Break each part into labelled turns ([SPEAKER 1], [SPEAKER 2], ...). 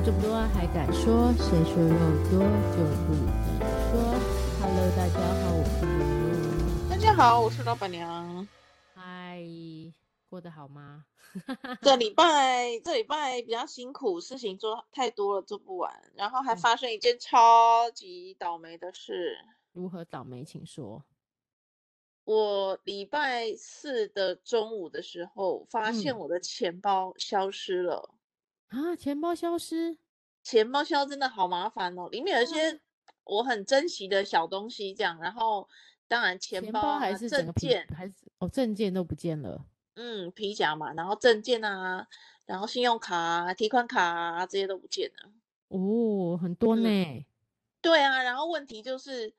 [SPEAKER 1] 肉这么多还敢说？谁说肉多就不能说？Hello，大家好，我是露露。
[SPEAKER 2] 大家好，我是老板娘。
[SPEAKER 1] 嗨，过得好吗？
[SPEAKER 2] 这礼拜这礼拜比较辛苦，事情做太多了，做不完。然后还发生一件超级倒霉的事。
[SPEAKER 1] 嗯、如何倒霉？请说。
[SPEAKER 2] 我礼拜四的中午的时候，发现我的钱包消失了。嗯
[SPEAKER 1] 啊，钱包消失，
[SPEAKER 2] 钱包消真的好麻烦哦，里面有一些我很珍惜的小东西，这样，然后当然钱包、
[SPEAKER 1] 还是证件还是哦，证件都不见了，
[SPEAKER 2] 嗯，皮夹嘛，然后证件啊，然后信用卡、啊、提款卡啊这些都不见了，
[SPEAKER 1] 哦，很多呢、嗯，
[SPEAKER 2] 对啊，然后问题就是，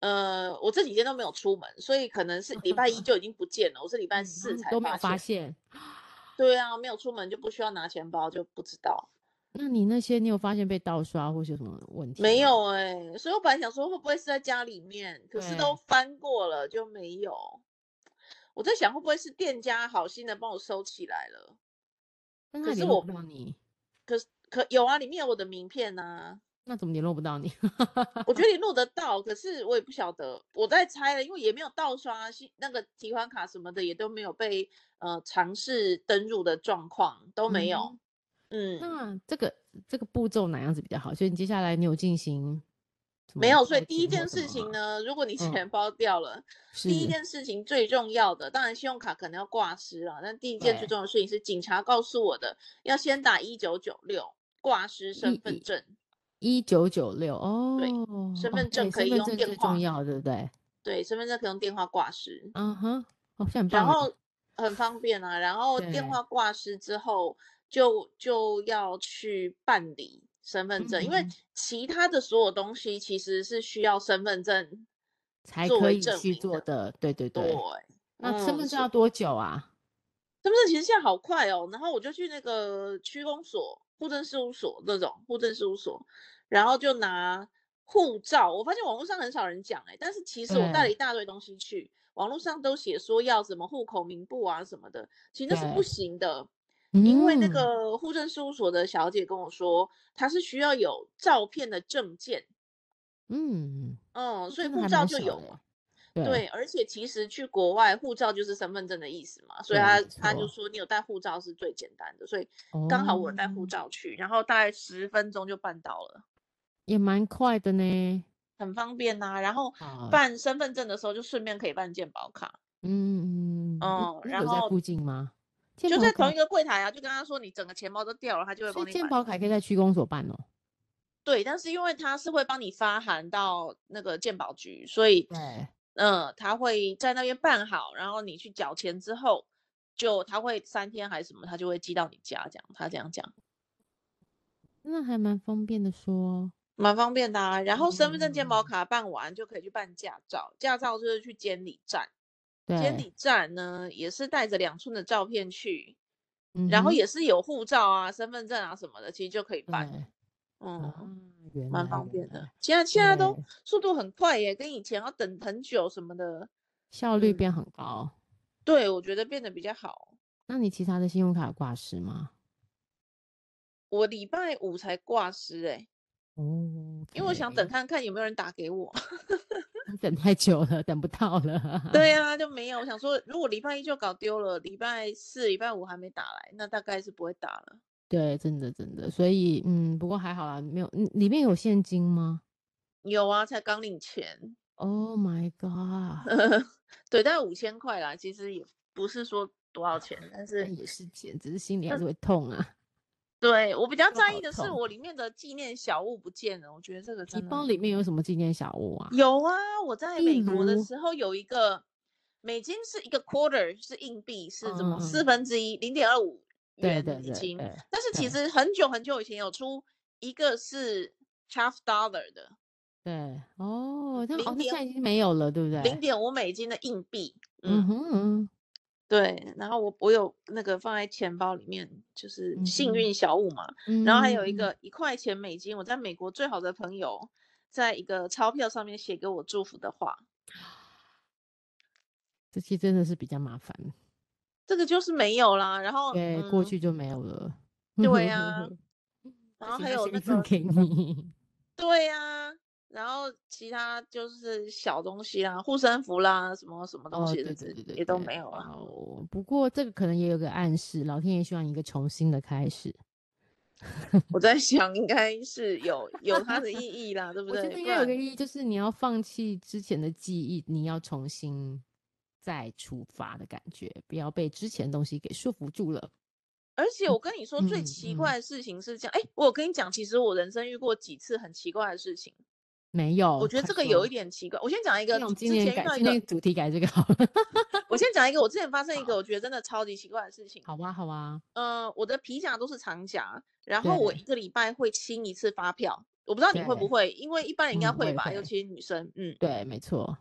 [SPEAKER 2] 呃，我这几天都没有出门，所以可能是礼拜一 就已经不见了，我是礼拜四才都没有发现。对啊，没有出门就不需要拿钱包，就不知道。
[SPEAKER 1] 那你那些你有发现被盗刷或是有什么问题？
[SPEAKER 2] 没有哎、欸，所以我本来想说会不会是在家里面，可是都翻过了就没有。我在想会不会是店家好心的帮我收起来了？可是我
[SPEAKER 1] 你，
[SPEAKER 2] 可是可有啊，里面有我的名片啊。
[SPEAKER 1] 那怎么联络不到你？
[SPEAKER 2] 我觉得联络得到，可是我也不晓得。我在猜了，因为也没有盗刷，那个提款卡什么的也都没有被呃尝试登入的状况都没有。嗯，嗯，
[SPEAKER 1] 那这个这个步骤哪样子比较好？所以你接下来你有进行？
[SPEAKER 2] 没有，所以第一件事情呢，如果你钱包掉了，嗯、第一件事情最重要的，当然信用卡可能要挂失了，但第一件最重要的事情是警察告诉我的，要先打一九九六挂失身份证。
[SPEAKER 1] 一九九六哦，
[SPEAKER 2] 对，身份证可以用
[SPEAKER 1] 电话，对不对？
[SPEAKER 2] 对，身份证可以用电话挂失。
[SPEAKER 1] 嗯哼，好像
[SPEAKER 2] 然后很方便啊。然后电话挂失之后就，就就要去办理身份证，嗯，因为其他的所有东西其实是需要身份证
[SPEAKER 1] 才可以去做的。对对对。对那身份证要多久啊？
[SPEAKER 2] 身份证其实现在好快哦。然后我就去那个区公所。户政事务所那种户政事务所，然后就拿护照。我发现网络上很少人讲哎、欸，但是其实我带了一大堆东西去，网络上都写说要什么户口名簿啊什么的，其实那是不行的，因为那个户政事务所的小姐跟我说，她是需要有照片的证件。嗯嗯，所以护照就有了。对，对，而且其实去国外护照就是身份证的意思嘛，所以他他就说你有带护照是最简单的，所以刚好我有带护照去，哦，然后大概十分钟就办到了，
[SPEAKER 1] 也蛮快的呢，
[SPEAKER 2] 很方便呐，啊。然后办身份证的时候就顺便可以办健保卡，
[SPEAKER 1] 嗯嗯哦，然后在附近吗？
[SPEAKER 2] 就在同一个柜台啊，就跟他说你整个钱包都掉了，他就会帮你。
[SPEAKER 1] 健保卡可以在区公所办哦。
[SPEAKER 2] 对，但是因为他是会帮你发函到那个健保局，所以对。嗯，他会在那边办好，然后你去缴钱之后，就他会三天还是什么，他就会寄到你家，这样他这样讲，
[SPEAKER 1] 那还蛮方便的说，
[SPEAKER 2] 蛮方便的啊。然后身份证、健保卡办完，就可以去办驾照，驾照就是去监理站，监理站呢也是带着两寸的照片去，然后也是有护照啊、身份证啊什么的，其实就可以办。嗯，蛮方便的。现在现在都速度很快耶，跟以前要等很久什么的，
[SPEAKER 1] 效率变很高。
[SPEAKER 2] 嗯、对，我觉得变得比较好。
[SPEAKER 1] 那你其他的信用卡挂失吗？
[SPEAKER 2] 我礼拜五才挂失哎。
[SPEAKER 1] 哦、
[SPEAKER 2] 因为我想等看看有没有人打给我。
[SPEAKER 1] 等太久了，等不到了。
[SPEAKER 2] 对啊，就没有。我想说，如果礼拜一就搞丢了，礼拜四、礼拜五还没打来，那大概是不会打了。
[SPEAKER 1] 对，真的真的，所以嗯，不过还好啦，没有，里面有现金吗？
[SPEAKER 2] 有啊，才刚领钱。
[SPEAKER 1] Oh my god！
[SPEAKER 2] 对，大概五千块啦，其实也不是说多少钱，但是
[SPEAKER 1] 也是钱，只是心里还是会痛啊。
[SPEAKER 2] 对，我比较在意的是我里面的纪念小物不见了，我觉得这个真的。
[SPEAKER 1] 你包里面有什么纪念小物啊？
[SPEAKER 2] 有啊，我在美国的时候有一个美金是一个 quarter，是硬币，是怎么四分之一，零点二五。对对对，但是其实很久很久以前有出一个是 half dollar 的，
[SPEAKER 1] 对哦，它哦，现在已经没有了，对不对？
[SPEAKER 2] 零点五美金的硬币，嗯，
[SPEAKER 1] 嗯哼，
[SPEAKER 2] 对。然后我我有那个放在钱包里面，就是幸运小物嘛。嗯、然后还有一个一块钱美金，我在美国最好的朋友，在一个钞票上面写给我祝福的话，
[SPEAKER 1] 这期真的是比较麻烦。
[SPEAKER 2] 这个就是没有啦，然后
[SPEAKER 1] 对、嗯，过去就没有了。
[SPEAKER 2] 对呀、啊，然后还有那
[SPEAKER 1] 个给你，
[SPEAKER 2] 对呀、啊，然后其他就是小东西啦，护身符啦，什么什么东西的，
[SPEAKER 1] 哦、对对对对
[SPEAKER 2] 也都没有啊。
[SPEAKER 1] 哦，不过这个可能也有个暗示，老天爷希望一个重新的开始。
[SPEAKER 2] 我在想，应该是有有它的意义啦，对不对？
[SPEAKER 1] 我觉得应该有个意义，就是你要放弃之前的记忆，你要重新再出发的感觉，不要被之前的东西给束缚住了。
[SPEAKER 2] 而且我跟你说，最奇怪的事情是这样，哎、嗯嗯嗯，我有跟你讲，其实我人生遇过几次很奇怪的事情。
[SPEAKER 1] 没有，
[SPEAKER 2] 我觉得这个有一点奇怪。我先讲一个，
[SPEAKER 1] 今年改主题改这个好了。
[SPEAKER 2] 我先讲一个，我之前发生一个我觉得真的超级奇怪的事情。
[SPEAKER 1] 好啊，好啊。
[SPEAKER 2] 嗯、呃，我的皮夹都是长夹，然后我一个礼拜会清一次发票。我不知道你会不会，因为一般人应该会吧、嗯，尤其是女生。嗯，对，没错。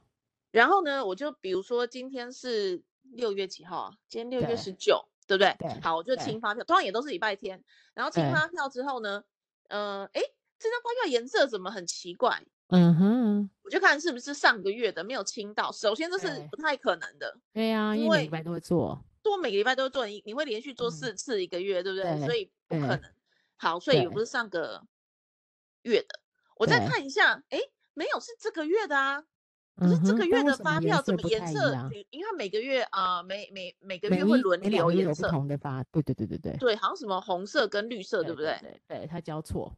[SPEAKER 2] 然后呢，我就比如说今天是六月几号啊？今天六月十九，对不对？对。好，我就清发票，通常也都是礼拜天。然后清发票之后呢，呃，哎，这张发票颜色怎么很奇怪？嗯哼，我就看是不是上个月的没有清到。首先这是不太可能的。对呀、啊，因为每个礼拜都会做，做每个礼拜都会做，你你会连续做四次一个月，嗯、对不对，所以不可能。好，所以也不是上个月的。我再看一下，哎，没有，是这个月的啊。可是这个月的发票怎么颜色？因为每个月啊、呃，每每每个月会轮流颜色。不同的发，对对对对对。对，好像什么红色跟绿色，对不对，对，它交错。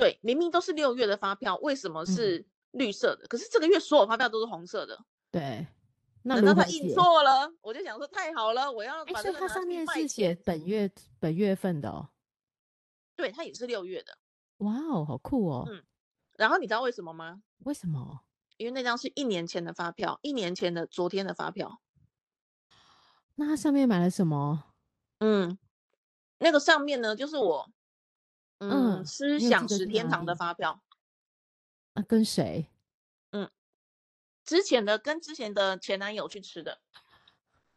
[SPEAKER 2] 对，明明都是六月的发票，为什么是绿色的？嗯、可是这个月所有发票都是红色的。对，那难道他印错了？我就想说太好了，我要把。所以它上面是写本月本月份的哦。对，它也是六月的。哇哦，好酷哦。嗯。然后你知道为什么吗？为什么？因为那张是一年前的发票，一年前的昨天的发票。那它上面买了什么？嗯，那个上面呢，就是我。嗯，吃享食天堂的发票，啊，跟谁？嗯，之前的跟之前的前男友去吃的，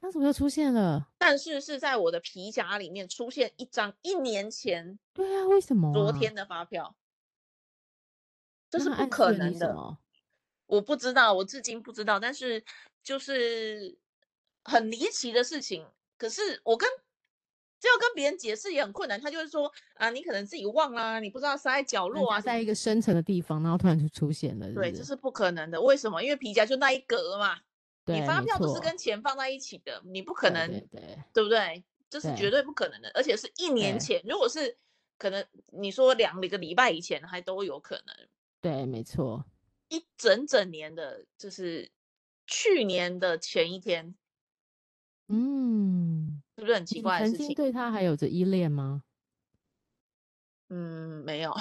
[SPEAKER 2] 那怎么又出现了？但是是在我的皮夹里面出现一张一年前，对啊，为什么？昨天的发票，这是不可能的。我不知道，我至今不知道，但是就是很离奇的事情。可是我跟。这要跟别人解释也很困难，他就是说啊，你可能自己忘啦，你不知道塞在角落啊，在一个深层的地方，然后突然就出现了是不是？对，这是不可能的。为什么？因为皮夹就那一格嘛，你发票都是跟钱放在一起的，你不可能，对，对，对，对不对？这是绝对不可能的，而且是一年前。如果是可能，你说两个礼拜以前还都有可能。对，没错，一整整年的，就是去年的前一天，嗯。是不是很奇怪的事情？曾经对他还有着依恋吗？嗯，没有，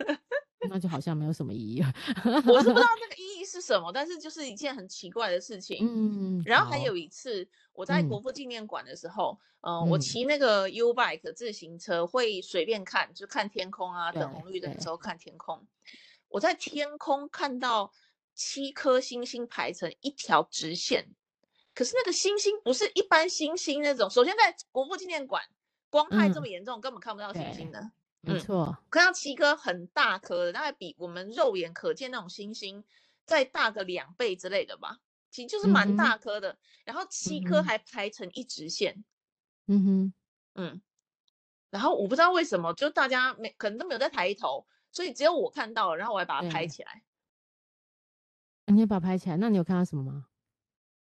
[SPEAKER 2] 那就好像没有什么意义。我是不知道那个意义是什么，但是就是一件很奇怪的事情。嗯，然后还有一次我在国父纪念馆的时候，嗯，呃、我骑那个 U bike 自行车会随便看，就看天空啊，等红绿灯的时候看天空。我在天空看到七颗星星排成一条直线。可是那个星星不是一般星星那种。首先，在国父纪念馆，光害这么严重，嗯，根本看不到星星的。没错，看到七颗很大颗的，大概比我们肉眼可见那种星星再大个两倍之类的吧，其实就是蛮大颗的，嗯。然后七颗还排成一直线。嗯哼，嗯。然后我不知道为什么，就大家没可能都没有在抬头，所以只有我看到了，然后我还把它拍起来。你也把它拍起来？那你有看到什么吗？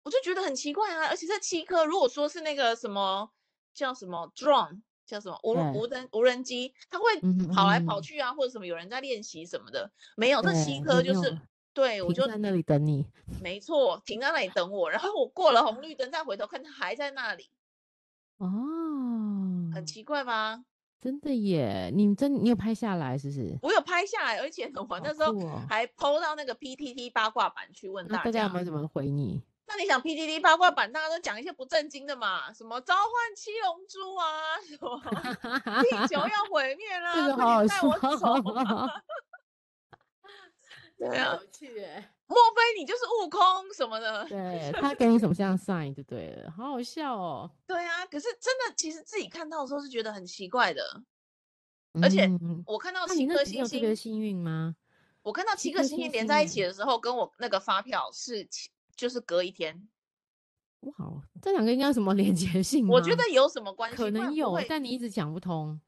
[SPEAKER 2] 我就觉得很奇怪啊，而且这七颗，如果说是那个什么叫什么 drone，叫什么无无人无人机，它会跑来跑去啊，或者什么有人在练习什么的，没有，这七颗就是对，我就在那里等你，没错，停在那里等我，然后我过了红绿灯再回头看，它还在那里，哦，很奇怪吧？真的耶，你真你有拍下来是不是？我有拍下来，而且 我那时候还 po 到那个 PTT 八卦版去问大家，大家有没有怎么回你？那你想 PDD 八卦版，大家都讲一些不正经的嘛？什么召唤七龙珠啊？什么 地球要毁灭啦？这个好好笑。对啊，有趣耶！莫非你就是悟空什么的？对，他给你什么像 sign 就对了，好好笑哦。对啊，可是真的，其实自己看到的时候是觉得很奇怪的。而且我看到七颗星星，特别幸运吗？我看到七颗星星连在一起的时候，跟我那个发票是。就是隔一天，哇，这两个应该有什么 连接性？我觉得有什么关系？可能有，但你一直讲不通。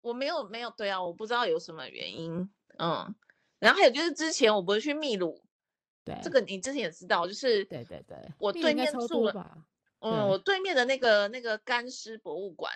[SPEAKER 2] 我没有没有对啊，我不知道有什么原因。嗯，然后还有就是之前我不是去秘鲁，
[SPEAKER 1] 对，
[SPEAKER 2] 这个你之前也知道，就是
[SPEAKER 1] 对对对，
[SPEAKER 2] 我对面住了，嗯，我对面的那个那个干尸博物馆。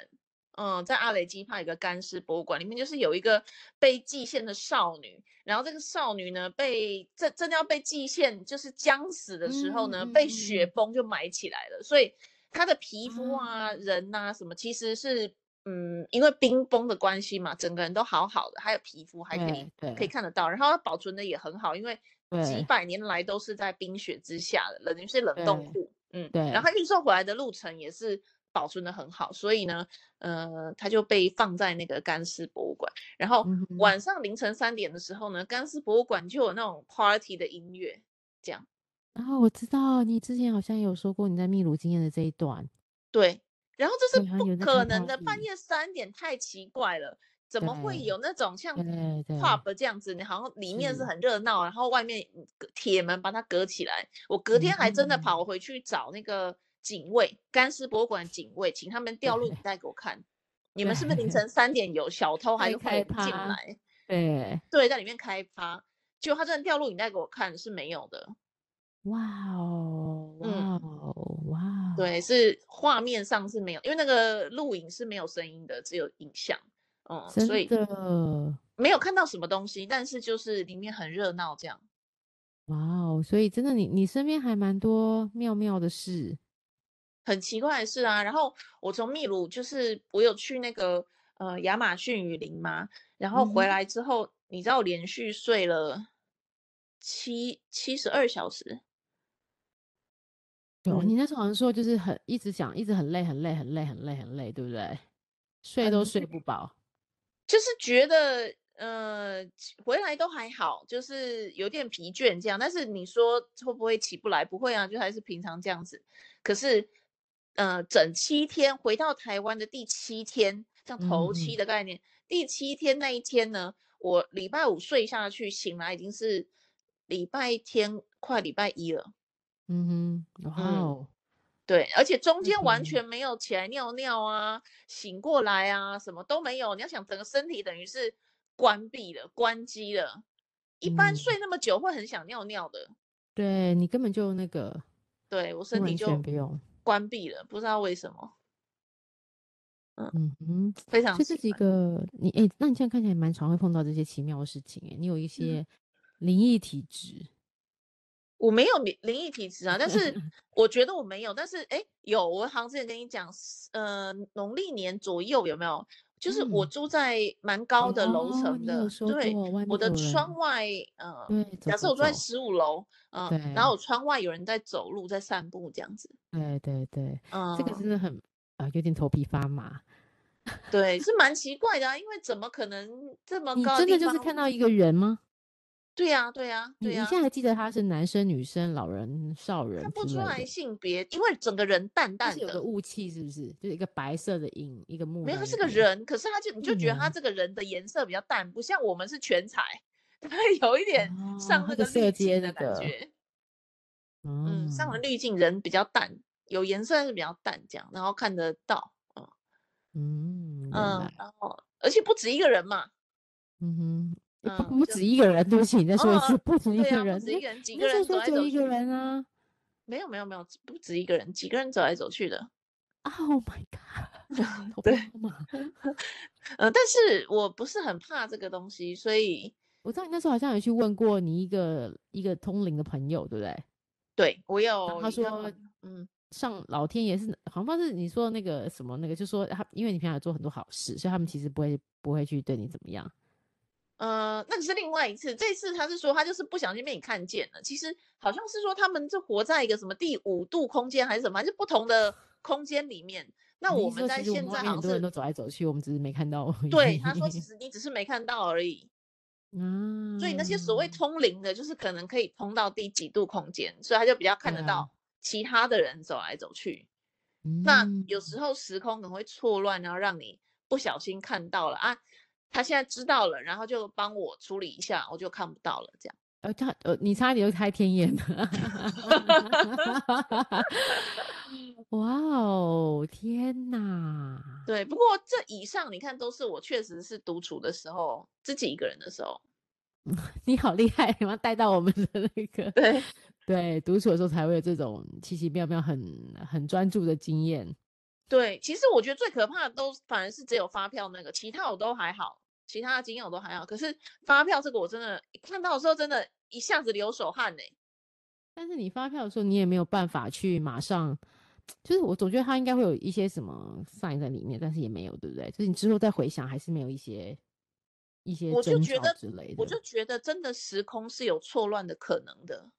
[SPEAKER 2] 嗯，在阿雷基帕一个干尸博物馆，里面就是有一个被祭献的少女，然后这个少女呢，被真真的要被祭献，就是将死的时候呢，嗯、被雪崩就埋起来了，嗯、所以她的皮肤啊、嗯、人呐、啊、什么，其实是嗯，因为冰崩的关系嘛，整个人都好好的，还有皮肤还可以可以。看得到，然后它保存的也很好，因为几百年来都是在冰雪之下的，等于是冷冻库，嗯，对，然后它运送回来的路程也是。保存的很好，所以呢，呃，它就被放在那个干尸博物馆。然后晚上凌晨三点的时候呢，干尸博物馆就有那种 party 的音乐，这样。
[SPEAKER 1] 然后我知道你之前好像有说过你在秘鲁经验的这一段。
[SPEAKER 2] 对，然后这是不可能的，半夜三点太奇怪了，怎么会有那种像 pub 这样子？你好像里面是很热闹，然后外面铁门把它隔起来。我隔天还真的跑回去找那个。警卫，干尸博物馆警卫，请他们调录影带给我看。你们是不是凌晨三点有小偷还是会进来？
[SPEAKER 1] 对
[SPEAKER 2] 对，在里面开趴。结果他真的调录影带给我看，是没有的。
[SPEAKER 1] 哇哦，哇哦，哇！
[SPEAKER 2] 对，是画面上是没有，因为那个录影是没有声音的，只有影像。嗯，所以没有看到什么东西，但是就是里面很热闹这样。
[SPEAKER 1] 哇哦，所以真的你你身边还蛮多妙妙的事。
[SPEAKER 2] 很奇怪的事啊，然后我从秘鲁就是我有去那个呃亚马逊雨林嘛，然后回来之后，嗯、你知道我连续睡了七七十二小时。
[SPEAKER 1] 有、嗯，你那时候好像说就是很一直讲，一直很累，很累，很累，很累，很累，对不对？睡都睡不饱，
[SPEAKER 2] 就是觉得呃回来都还好，就是有点疲倦这样。但是你说会不会起不来？不会啊，就还是平常这样子。可是。呃，整七天回到台湾的第七天，像头七的概念。嗯、第七天那一天呢，我礼拜五睡下去，醒来已经是礼拜天，快礼拜一了。
[SPEAKER 1] 嗯哼，哇哦、嗯，
[SPEAKER 2] 对，而且中间完全没有起来尿尿啊，嗯、醒过来啊，什么都没有。你要想，整个身体等于是关闭了、关机了。一般睡那么久会很想尿尿的。
[SPEAKER 1] 嗯、对你根本就那个，
[SPEAKER 2] 对我身体就不用。关闭了，不知道为什么。嗯嗯嗯，非常。
[SPEAKER 1] 这几个你哎、欸，那你现在看起来蛮常会碰到这些奇妙的事情哎，你有一些灵异体质、嗯。
[SPEAKER 2] 我没有灵灵异体质啊，但是 我觉得我没有，但是哎、欸，有。我好像之前跟你讲，呃，农历年左右有没有？就是我住在蛮高的楼层的，嗯、对，我的窗外，呃，假设我住在十五楼，嗯，对然后我窗外有人在走路，在散步这样子。
[SPEAKER 1] 对对对，嗯，这个真的很啊、呃，有点头皮发麻。
[SPEAKER 2] 对，是蛮奇怪的啊，因为怎么可能这么高？
[SPEAKER 1] 你真的就是看到一个人吗？
[SPEAKER 2] 对呀，对呀，对呀。
[SPEAKER 1] 你现在还记得他是男生、女生、老人、少人？看
[SPEAKER 2] 不出来性别，因为整个人淡淡的，
[SPEAKER 1] 有个雾气，是不是？就是一个白色的影，一个木。
[SPEAKER 2] 没有，他是个人，可是他就你就觉得他这个人的颜色比较淡，不像我们是全彩，他有一点上那个滤镜的感觉。嗯，上了滤镜，人比较淡，有颜色但是比较淡，这样，然后看得到。嗯嗯，然后而且不止一个人嘛。嗯哼。
[SPEAKER 1] 不止一个人，对不起，你再说一次，不止一个人，
[SPEAKER 2] 不止一个人，几个人走来走去。
[SPEAKER 1] 一个人啊，
[SPEAKER 2] 没有没有没有，不止一个人，几个人走来走去的。
[SPEAKER 1] Oh my god！
[SPEAKER 2] 对，呃，但是我不是很怕这个东西，所以
[SPEAKER 1] 我知道你那时候好像有去问过你一个一个通灵的朋友，对不对？
[SPEAKER 2] 对，我有，
[SPEAKER 1] 他说，嗯，上老天爷是，好像是你说那个什么那个，就说他因为你平常做很多好事，所以他们其实不会不会去对你怎么样。
[SPEAKER 2] 呃，那个是另外一次，这次他是说他就是不小心被你看见了。其实好像是说他们是活在一个什么第五度空间还是什么，还是不同的 空间里面。那我们在现在好像
[SPEAKER 1] 很多人都走来走去，我们只是没看到而已。
[SPEAKER 2] 对，他说其实你只是没看到而已。嗯，所以那些所谓通灵的，就是可能可以通到第几度空间，所以他就比较看得到其他的人走来走去。嗯、那有时候时空可能会错乱，然后让你不小心看到了啊。他现在知道了，然后就帮我处理一下，我就看不到了。这样
[SPEAKER 1] 呃，他呃，你差点就开天眼了。哇哦，天哪！
[SPEAKER 2] 对，不过这以上你看都是我确实是独处的时候，自己一个人的时候。
[SPEAKER 1] 你好厉害，你 要带到我们的那个
[SPEAKER 2] 对
[SPEAKER 1] 对，独处的时候才会有这种奇奇妙妙很、很很专注的经验。
[SPEAKER 2] 对，其实我觉得最可怕的都反而是只有发票那个，其他我都还好，其他的经验我都还好。可是发票这个，我真的看到的时候，真的一下子流手汗呢。
[SPEAKER 1] 但是你发票的时候，你也没有办法去马上，就是我总觉得它应该会有一些什么 sign 在里面，但是也没有，对不对？就是你之后再回想，还是没有一些一些征兆之类的。
[SPEAKER 2] 我就觉得真的时空是有错乱的可能的。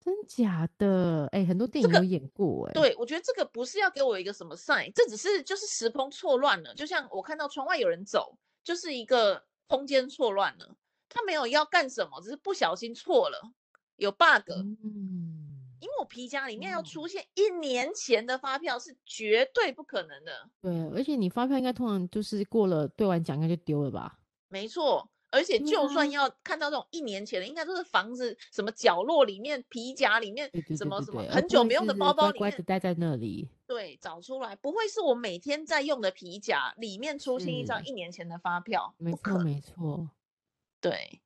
[SPEAKER 1] 真假的？哎、欸，很多电影有演过、欸，哎、
[SPEAKER 2] 这个，对，我觉得这个不是要给我一个什么 sign，这只是就是时空错乱了。就像我看到窗外有人走，就是一个空间错乱了，他没有要干什么，只是不小心错了，有 bug。嗯，因为我皮夹里面要出现一年前的发票是绝对不可能的。
[SPEAKER 1] 对，而且你发票应该通常就是过了兑完奖应该就丢了吧？
[SPEAKER 2] 没错。而且就算要看到这种一年前的，应该都是房子什么角落里面、皮夹里面，什么什么很久没用的包包里面，
[SPEAKER 1] 乖乖待在那里。
[SPEAKER 2] 对，找出来，不会是我每天在用的皮夹里面出现一张一年前的发票？
[SPEAKER 1] 没错，没错。
[SPEAKER 2] 对，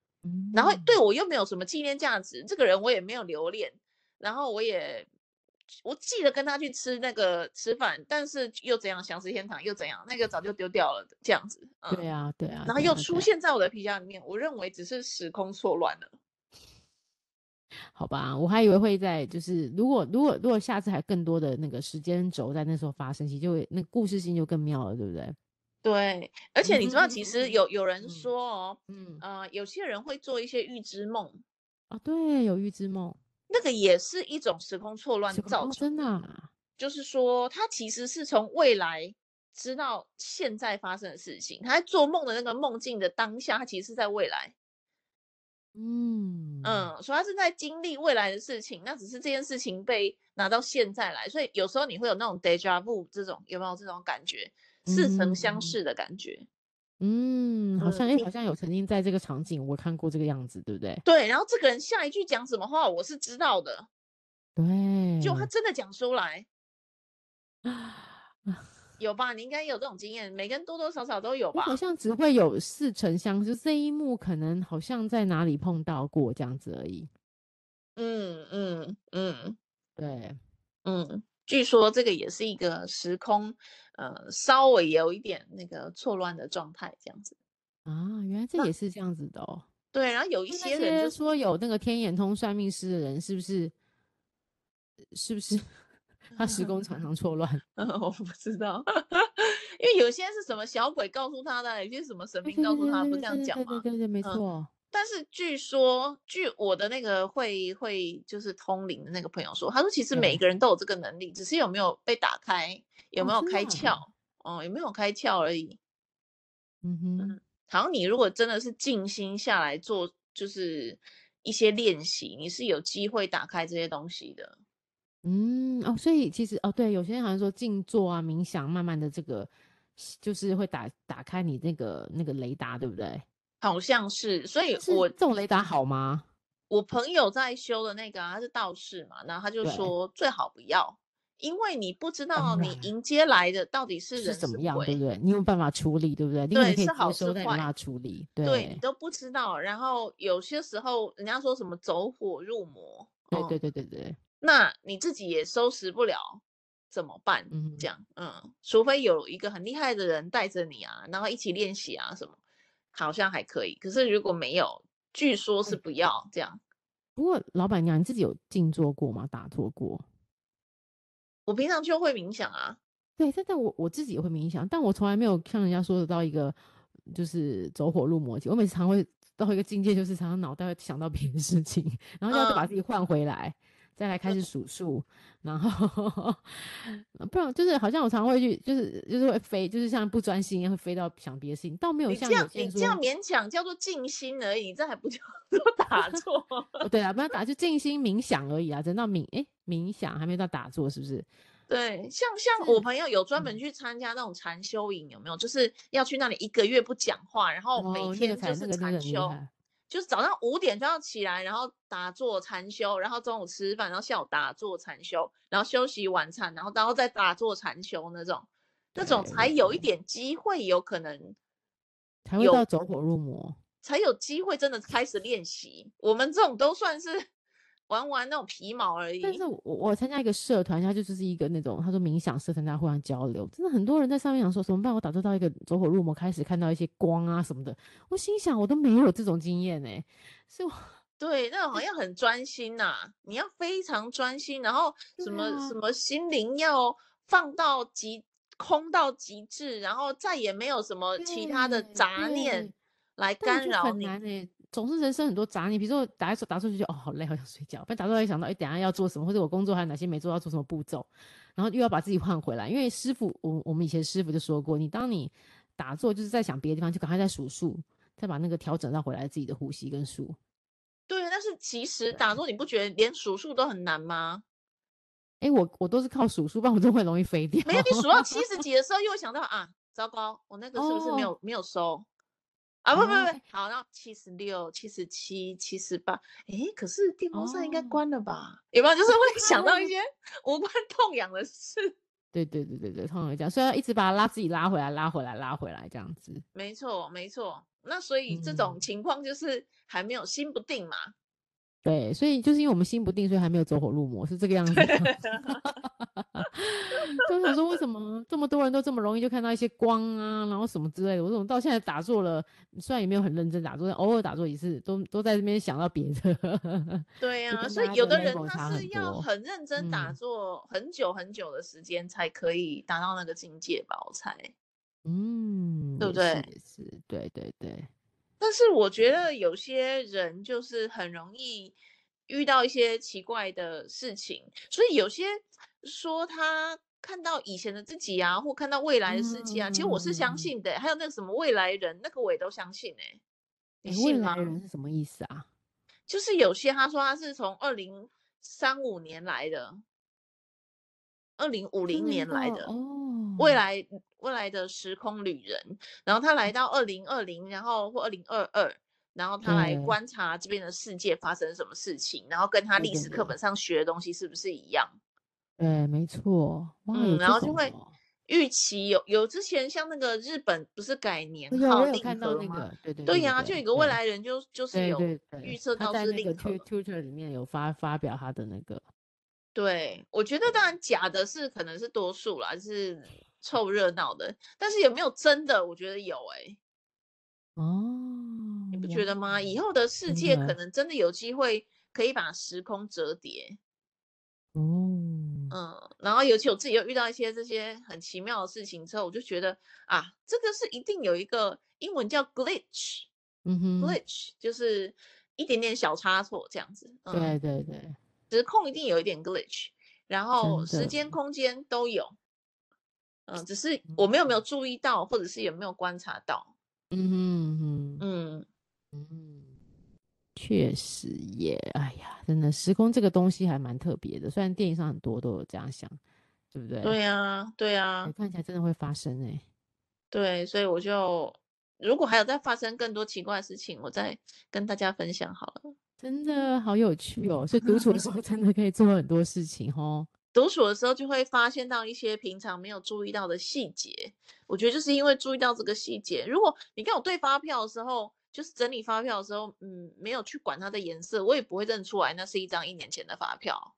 [SPEAKER 2] 然后对我又没有什么纪念价值，这个人我也没有留恋，然后我也。我记得跟他去吃那个吃饭，但是又怎样？想食天堂又怎样？那个早就丢掉了，这样子。
[SPEAKER 1] 嗯、对啊，对啊。
[SPEAKER 2] 然后又出现在我的皮夹里面，我认为只是时空错乱了。
[SPEAKER 1] 好吧，我还以为会在，就是如果如果如果下次还更多的那个时间轴在那时候发生，其实就会那故事性就更妙了，对不对？
[SPEAKER 2] 对，而且你知道，其实有有人说哦，嗯啊、呃，有些人会做一些预知梦
[SPEAKER 1] 啊，对，有预知梦。
[SPEAKER 2] 那个也是一种时空错乱造成的，
[SPEAKER 1] 真的啊，
[SPEAKER 2] 就是说他其实是从未来知道现在发生的事情，他在做梦的那个梦境的当下，他其实是在未来，
[SPEAKER 1] 嗯
[SPEAKER 2] 嗯，所以他是在经历未来的事情，那只是这件事情被拿到现在来，所以有时候你会有那种 deja vu 这种，有没有这种感觉，似曾相识的感觉？
[SPEAKER 1] 嗯，好像哎、欸，好像有曾经在这个场景我看过这个样子，对不对？
[SPEAKER 2] 对，然后这个人下一句讲什么话，我是知道的。
[SPEAKER 1] 对，
[SPEAKER 2] 就他真的讲出来，有吧？你应该有这种经验，每个人多多少少都有吧？
[SPEAKER 1] 好像只会有似曾相识，就这一幕可能好像在哪里碰到过这样子而已。
[SPEAKER 2] 嗯嗯嗯，
[SPEAKER 1] 对，
[SPEAKER 2] 嗯，据说这个也是一个时空。呃，稍微有一点那个错乱的状态，这样子
[SPEAKER 1] 啊，原来这也是这样子的哦。
[SPEAKER 2] 对，然后有一些人就
[SPEAKER 1] 说有那个天眼通算命师的人，是不是？是不是他时空常常错乱？
[SPEAKER 2] 嗯，我不知道，因为有些是什么小鬼告诉他的，有些什么神明告诉他，不这样讲吗？
[SPEAKER 1] 对对对，没错。嗯
[SPEAKER 2] 但是据说，据我的那个会会就是通灵的那个朋友说，他说其实每个人都有这个能力，只是有没有被打开，有没有开窍，哦，哦，有没有开窍而已。
[SPEAKER 1] 嗯哼，
[SPEAKER 2] 嗯，好像你如果真的是静心下来做，就是一些练习，你是有机会打开这些东西的。
[SPEAKER 1] 嗯，哦，所以其实哦，对，有些人好像说静坐啊、冥想，慢慢的这个就是会打打开你那个那个雷达，对不对？
[SPEAKER 2] 好像是，所以我
[SPEAKER 1] 这种雷达好吗？
[SPEAKER 2] 我朋友在修的那个、啊，他是道士嘛，然后他就说最好不要，因为你不知道你 迎接来的到底是人
[SPEAKER 1] 怎么样，对不对？你有办法处理，对不对？
[SPEAKER 2] 对，是好是坏，
[SPEAKER 1] 没办法处理，对，
[SPEAKER 2] 对你都不知道。然后有些时候人家说什么走火入魔，
[SPEAKER 1] 对对对对对，
[SPEAKER 2] 那你自己也收拾不了，怎么办？嗯，这样，嗯，除非有一个很厉害的人带着你啊，然后一起练习啊什么。好像还可以，可是如果没有，据说是不要这样。
[SPEAKER 1] 不过老板娘，你自己有静坐过吗？打坐过？
[SPEAKER 2] 我平常就会冥想啊。
[SPEAKER 1] 对，但但我我自己也会冥想，但我从来没有像人家说的到一个就是走火入魔境。我每次常会到一个境界，就是常常脑袋会想到别的事情，然后就要把自己换回来。嗯再来开始数数，然后不然就是好像我常会去，就是就是会飞，就是像不专心一样会飞到想别的事情，倒没有像有些
[SPEAKER 2] 你这样勉强叫做静心而已，这还不叫 做打 坐。
[SPEAKER 1] 对啊，不要打就静心冥想而已啊，等到冥哎冥想还没到打坐是不是？
[SPEAKER 2] 对，像像我朋友有专门去参加那种禅修营，有没有？就是要去那里一个月不讲话，然后每天就是禅修。就是早上五点就要起来，然后打坐禅修，然后中午吃饭，然后下午打坐禅修，然后休息晚餐，然后然后再打坐禅修那种，那种才有一点机会，有可能
[SPEAKER 1] 才会到走火入魔，
[SPEAKER 2] 才有机会真的开始练习。我们这种都算是。玩玩那种皮毛而已。
[SPEAKER 1] 但是我我参加一个社团，他就就是一个那种他说冥想社团，大家互相交流。真的很多人在上面想说怎么办？我打坐到一个走火入魔，开始看到一些光啊什么的。我心想我都没有这种经验哎，是我
[SPEAKER 2] 对那种好像很专心呐、啊，你要非常专心，然后什么、啊、什么心灵要放到极空到极致，然后再也没有什么其他的杂念来干扰你。
[SPEAKER 1] 总是人生很多杂念，比如说我打一打坐就哦好累，好想睡觉。不然打坐还想到哎、欸，等下要做什么，或者我工作还有哪些没做，要做什么步骤，然后又要把自己换回来。因为师傅，我我们以前师傅就说过，你当你打坐就是在想别的地方，就赶快在数数，再把那个调整到回来自己的呼吸跟数。
[SPEAKER 2] 对，但是其实打坐你不觉得连数数都很难吗？
[SPEAKER 1] 哎、欸，我我都是靠数数，不然我都会容易飞掉。
[SPEAKER 2] 没有，你数到七十 几的时候，又会想到啊，糟糕，我那个是不是没有、哦、没有收？啊不不不，好，然后七十六、七十七、七十八，哎，可是电风扇应该关了吧？哦、有没有？就是会 想到一些无关 痛痒的事。
[SPEAKER 1] 对对对对对，通常会这样，所以要一直把它拉自己拉回来，拉回来，拉回来这样子。
[SPEAKER 2] 没错没错，那所以这种情况就是还没有心不定嘛。嗯
[SPEAKER 1] 对，所以就是因为我们心不定，所以还没有走火入魔，是这个样子。就想说，为什么这么多人都这么容易就看到一些光啊，然后什么之类的？我怎么到现在打坐了，虽然也没有很认真打坐，但偶尔打坐一次都都在这边想到别的。
[SPEAKER 2] 对呀、啊，所以有的人他是要很认真打坐很久很久的时间才可以达到那个境界吧？我猜。嗯，对不对？
[SPEAKER 1] 也是，对对对。
[SPEAKER 2] 但是我觉得有些人就是很容易遇到一些奇怪的事情，所以有些说他看到以前的自己啊，或看到未来的世界啊，嗯、其实我是相信的。还有那个什么未来人，那个我也都相信哎。你信吗？
[SPEAKER 1] 未来人是什么意思啊？
[SPEAKER 2] 就是有些他说他是从二零三五年来的，二零五零年来的哦，未来。未来的时空旅人，然后他来到二零二零，然后或二零二二，然后他来观察这边的世界发生什么事情，然后跟他历史课本上学的东西是不是一
[SPEAKER 1] 样？对，没错。嗯，
[SPEAKER 2] 然后就会预期有有之前像那个日本不是改年号令和吗？
[SPEAKER 1] 对对对，对，
[SPEAKER 2] 对呀，就有个未来人就就是有预测到是
[SPEAKER 1] 那个 Twitter 里面有发发表他的那个。
[SPEAKER 2] 对，我觉得当然假的是可能是多数啦，就是。凑热闹的，但是有没有真的？我觉得有哎、欸。哦，你不觉得吗？以后的世界可能真的有机会可以把时空折叠。哦，嗯，然后尤其我自己又遇到一些这些很奇妙的事情之后，我就觉得啊，这个是一定有一个英文叫 glitch，嗯哼，glitch 就是一点点小差错这样子。
[SPEAKER 1] 嗯、对对对，
[SPEAKER 2] 时空一定有一点 glitch，然后时间空间都有。嗯，只是我们有没有注意到，或者是有没有观察到？嗯哼
[SPEAKER 1] 嗯嗯，确实耶。哎呀，真的，时空这个东西还蛮特别的。虽然电影上很多都有这样想，对不对？
[SPEAKER 2] 对呀，对呀，
[SPEAKER 1] 看起来真的会发生哎。
[SPEAKER 2] 对，所以我就如果还有再发生更多奇怪的事情，我再跟大家分享好了。
[SPEAKER 1] 真的好有趣哦！所以独处的时候真的可以做很多事情哦。
[SPEAKER 2] 独处的时候就会发现到一些平常没有注意到的细节，我觉得就是因为注意到这个细节。如果你跟我对发票的时候，就是整理发票的时候，嗯，没有去管它的颜色，我也不会认出来那是一张一年前的发票。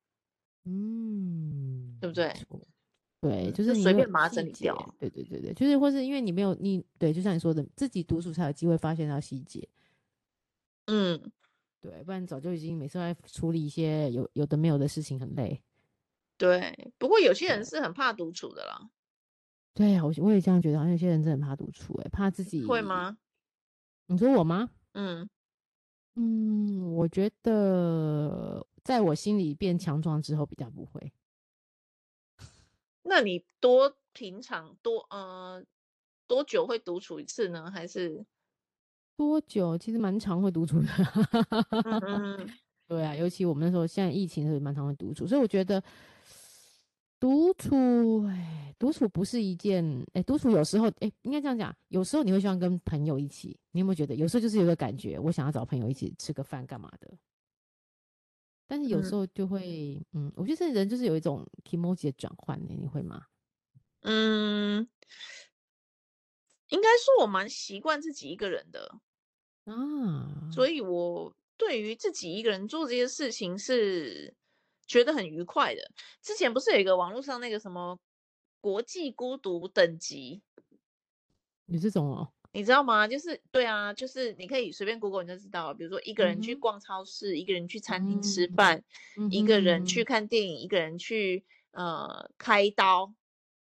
[SPEAKER 2] 嗯，对不对？
[SPEAKER 1] 对，就是
[SPEAKER 2] 随便把它整理掉。
[SPEAKER 1] 对对对对，就是或是因为你没有你对，就像你说的，自己独处才有机会发现到细节。嗯，对，不然早就已经每次在处理一些有有的没有的事情，很累。
[SPEAKER 2] 对，不过有些人是很怕独处的啦。
[SPEAKER 1] 对呀，我我也这样觉得，好像有些人真的很怕独处，哎，怕自己
[SPEAKER 2] 会吗？
[SPEAKER 1] 你说我吗？嗯嗯，我觉得在我心里变强壮之后比较不会。
[SPEAKER 2] 那你多平常多呃多久会独处一次呢？还是
[SPEAKER 1] 多久？其实蛮常会独处的。嗯嗯 对啊，尤其我们那时候现在疫情是蛮常会独处，所以我觉得。独处，哎，独处不是一件，哎，独处有时候，哎，应该这样讲，有时候你会希望跟朋友一起，你有没有觉得，有时候就是有个感觉，我想要找朋友一起吃个饭干嘛的，但是有时候就会，嗯，嗯，我觉得这人就是有一种 kimoji 的转换呢，你会吗？
[SPEAKER 2] 嗯，应该说我蛮习惯自己一个人的
[SPEAKER 1] 啊，
[SPEAKER 2] 所以我对于自己一个人做这些事情是。觉得很愉快的。之前不是有一个网络上那个什么国际孤独等级？
[SPEAKER 1] 有这种哦？
[SPEAKER 2] 你知道吗？就是对啊，就是你可以随便 Google 你就知道，比如说一个人去逛超市，嗯、一个人去餐厅吃饭，嗯、一个人去看电影，嗯、一个人去呃开刀，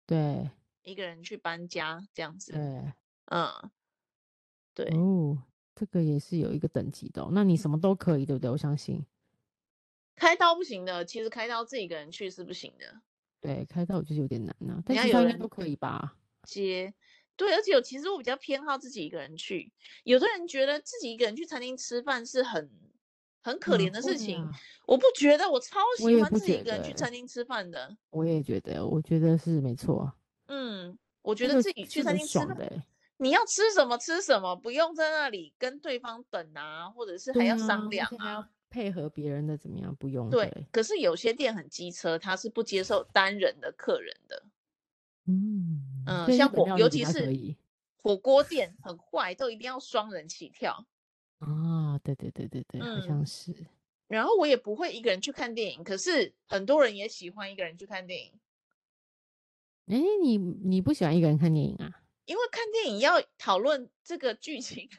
[SPEAKER 1] 对，
[SPEAKER 2] 一个人去搬家这样子。
[SPEAKER 1] 对，
[SPEAKER 2] 嗯，对
[SPEAKER 1] 哦，这个也是有一个等级的、哦。那你什么都可以，对不对？我相信。
[SPEAKER 2] 开刀不行的，其实开刀自己一个人去是不行的。
[SPEAKER 1] 对，开刀我觉得有点难呐、啊，但其他应该都可以吧？
[SPEAKER 2] 接，对，而且有其实我比较偏好自己一个人去。有的人觉得自己一个人去餐厅吃饭是很很可怜的事情，嗯啊、我不觉得，我超喜欢自己一个人去餐厅吃饭的。
[SPEAKER 1] 我也觉得，我觉得是没错。
[SPEAKER 2] 嗯，我觉得自己去餐厅吃你要吃什么吃什么，不用在那里跟对方等啊，或者是还要商量啊。
[SPEAKER 1] 配合别人的怎么样？不用
[SPEAKER 2] 对，对，可是有些店很机车，他是不接受单人的客人的。
[SPEAKER 1] 嗯
[SPEAKER 2] 嗯，呃、像火，尤其是火锅店很坏，都一定要双人起跳。
[SPEAKER 1] 啊，对对对对对，嗯、好像是。
[SPEAKER 2] 然后我也不会一个人去看电影，可是很多人也喜欢一个人去看电影。
[SPEAKER 1] 哎，你你不喜欢一个人看电影啊？
[SPEAKER 2] 因为看电影要讨论这个剧情。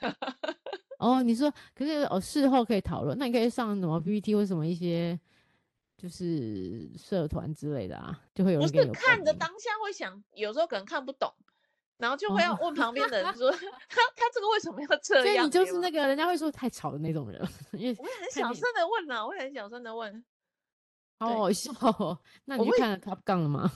[SPEAKER 1] 哦，你说，可是哦，事后可以讨论，那你可以上什么 PPT 或什么一些，就是社团之类的啊，就会有人有。不是
[SPEAKER 2] 看着当下会想，有时候可能看不懂，然后就会要问旁边的人说，他他这个为什么要这样？所
[SPEAKER 1] 以你就是那个人家会说太吵的那种人。因为
[SPEAKER 2] 我也很小声的问啊，我也很小声的问。
[SPEAKER 1] 好好笑哦，那你去看了 Top Gun 了吗？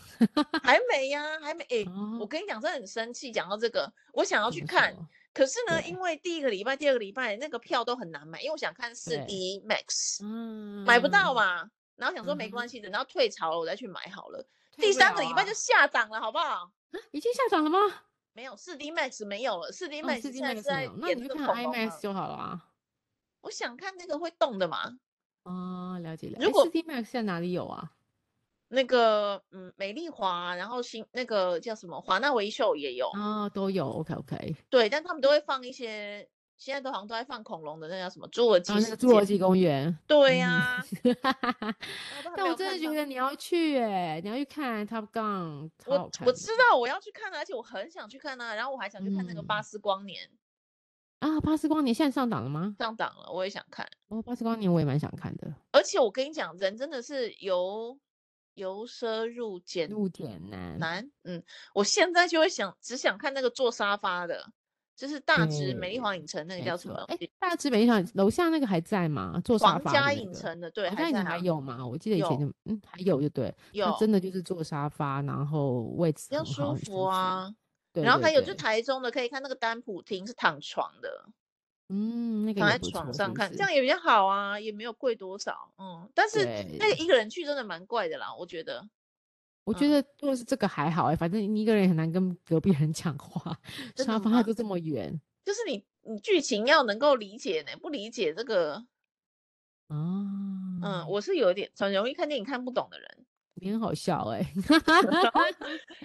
[SPEAKER 2] 还没呀，还没。哎，我跟你讲，真的很生气。讲到这个，我想要去看。可是呢，因为第一个礼拜、第二个礼拜那个票都很难买，因为我想看四 D Max，嗯，买不到嘛。然后想说没关系的，然后退潮了我再去买好了。第三个礼拜就下档了，好不好？
[SPEAKER 1] 已经下档了吗？
[SPEAKER 2] 没有，四 D Max 没有了，四 D Max 现在在演这个
[SPEAKER 1] IMAX 就好了啊。
[SPEAKER 2] 我想看那个会动的嘛。
[SPEAKER 1] 哦，了解了。如果四 D Max 在哪里有啊？
[SPEAKER 2] 那个嗯，美丽华，然后新那个叫什么华纳维秀也有
[SPEAKER 1] 啊、哦，都有。OK OK，
[SPEAKER 2] 对，但他们都会放一些，现在都好像都在放恐龙的，那叫什么侏罗纪、啊？那个
[SPEAKER 1] 侏罗纪公园。
[SPEAKER 2] 对呀、啊。
[SPEAKER 1] 但我真的觉得你要去哎，你要去看 Top Gun，
[SPEAKER 2] 我我知道我要去看的，而且我很想去看啊，然后我还想去看那个巴斯光年。
[SPEAKER 1] 嗯、啊，巴斯光年现在上档了吗？
[SPEAKER 2] 上档了，我也想看。
[SPEAKER 1] 哦，巴斯光年我也蛮想看的。
[SPEAKER 2] 而且我跟你讲，人真的是由。由奢入俭
[SPEAKER 1] 入俭难
[SPEAKER 2] 难，嗯，我现在就会想，只想看那个坐沙发的，就是大直美丽华影城那个叫什么？哎，
[SPEAKER 1] 大直美丽华楼下那个还在吗？坐沙发。
[SPEAKER 2] 皇家影城的，对，
[SPEAKER 1] 还在还有吗？我记得以前就嗯还有就对，有真的就是坐沙发，然后位置
[SPEAKER 2] 比较舒服啊。对，然后还有就台中的可以看那个丹普厅是躺床的。
[SPEAKER 1] 嗯，那个
[SPEAKER 2] 躺在床上看，这样也比较好啊，也没有贵多少。嗯，但是那个一个人去真的蛮怪的啦，我觉得。
[SPEAKER 1] 我觉得如果是这个还好哎、欸，反正你一个人也很难跟隔壁人讲话，沙发就这么远。
[SPEAKER 2] 就是你你剧情要能够理解呢，不理解这个，
[SPEAKER 1] 嗯，
[SPEAKER 2] 嗯，我是有点很容易看电影看不懂的人。
[SPEAKER 1] 你很好笑哎、欸，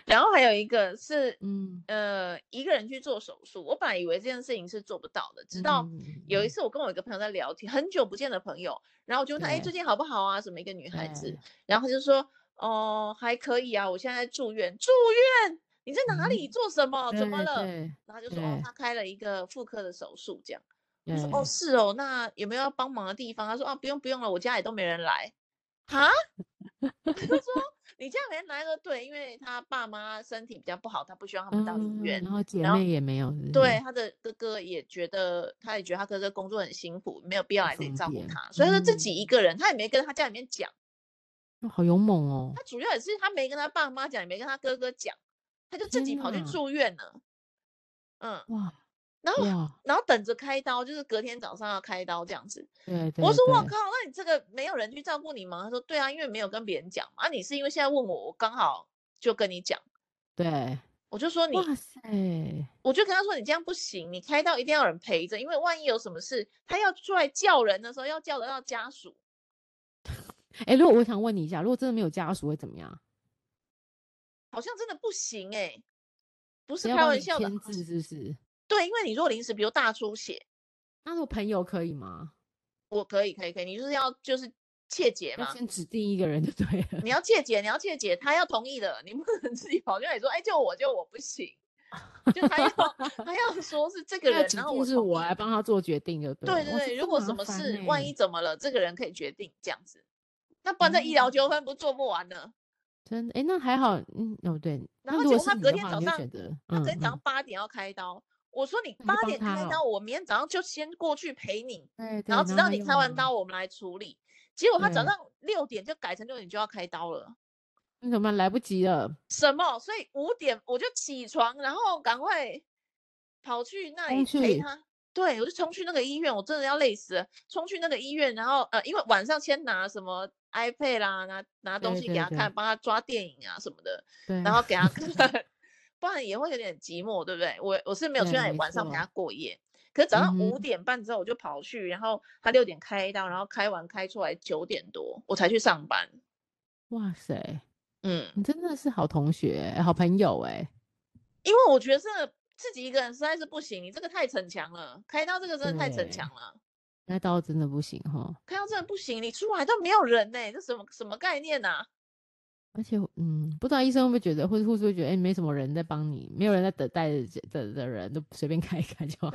[SPEAKER 2] 然后还有一个是，嗯呃，一个人去做手术。我本来以为这件事情是做不到的，直到有一次我跟我一个朋友在聊天，很久不见的朋友，然后我就问他，哎，最近好不好啊？什么一个女孩子，然后他就说，哦，还可以啊，我现在在住院。住院？你在哪里？做什么？怎么了？然后就说，哦，他开了一个妇科的手术，这样。我说，哦，是哦，那有没有要帮忙的地方？他说，啊，不用不用了，我家里都没人来。哈？他说：“你这样连来个对，因为他爸妈身体比较不好，他不希望他们到医院。
[SPEAKER 1] 然后姐妹也没有，
[SPEAKER 2] 对他的哥哥也觉得，他也觉得他哥哥工作很辛苦，没有必要来这里照顾他，所以说自己一个人，他也没跟他家里面讲。
[SPEAKER 1] 好勇猛哦！
[SPEAKER 2] 他主要也是他没跟他爸妈讲，也没跟他哥哥讲，他就自己跑去住院了。嗯，哇，然后然后等着开刀，就是隔天早上要开刀这样子。
[SPEAKER 1] 对对。
[SPEAKER 2] 我说我靠，那你这个没有人去照顾你吗？他说对啊，因为没有跟别人讲嘛。啊，你是因为现在问我，我刚好就跟你讲。
[SPEAKER 1] 对。
[SPEAKER 2] 我就说你，哇塞！我就跟他说，你这样不行，你开刀一定要有人陪着，因为万一有什么事，他要出来叫人的时候，要叫得到家属。
[SPEAKER 1] 哎、欸，如果我想问你一下，如果真的没有家属会怎么样？
[SPEAKER 2] 好像真的不行哎、欸，不是开玩笑的，
[SPEAKER 1] 是不是？
[SPEAKER 2] 对，因为你如果临时比如大出血，
[SPEAKER 1] 那如果朋友可以吗？
[SPEAKER 2] 我可以，可以，可以，你就是要就是。切结嘛，
[SPEAKER 1] 先指定一个人就对了。
[SPEAKER 2] 你要切结，你要切结，他要同意的，你不能自己跑进来说，哎，就我就我不行，就他要他要说是这 个人，然后我
[SPEAKER 1] 是我来帮他做决定就对。
[SPEAKER 2] 对对对，如果什么事，万一怎么了，这个人可以决定这样子，那不然这医疗纠纷不做不完呢？
[SPEAKER 1] 真的，哎，那还好，嗯，哦对。
[SPEAKER 2] 然后结果他隔天早上，他隔天早上八点要开刀，我说你八点开刀，我明天早上就先过去陪你，然后直到你开完刀，我们来处理。结果他早上六点就改成六点就要开刀了，
[SPEAKER 1] 那怎么来不及了？
[SPEAKER 2] 什么？所以五点我就起床，然后赶快跑去那里陪他。对，我就冲去那个医院，我真的要累死了。冲去那个医院，然后呃，因为晚上先拿什么 iPad 啦，拿拿东西给他看，帮他抓电影啊什么的，然后给他看，不然也会有点寂寞，对不对？我我是没有去那里晚上陪他过夜。可是早上五点半之后我就跑去，嗯、然后他六点开刀，然后开完开出来九点多我才去上班。
[SPEAKER 1] 哇塞，嗯，你真的是好同学、好朋友哎。
[SPEAKER 2] 因为我觉得是自己一个人实在是不行，你这个太逞强了，开刀这个真的太逞强了。
[SPEAKER 1] 开刀真的不行哈，
[SPEAKER 2] 开刀真的不行，你出来都没有人呢，这什么什么概念啊？
[SPEAKER 1] 而且，嗯，不知道医生会不会觉得，或者护士会觉得，哎、欸，没什么人在帮你，没有人在等待的的的人都随便开一开就好。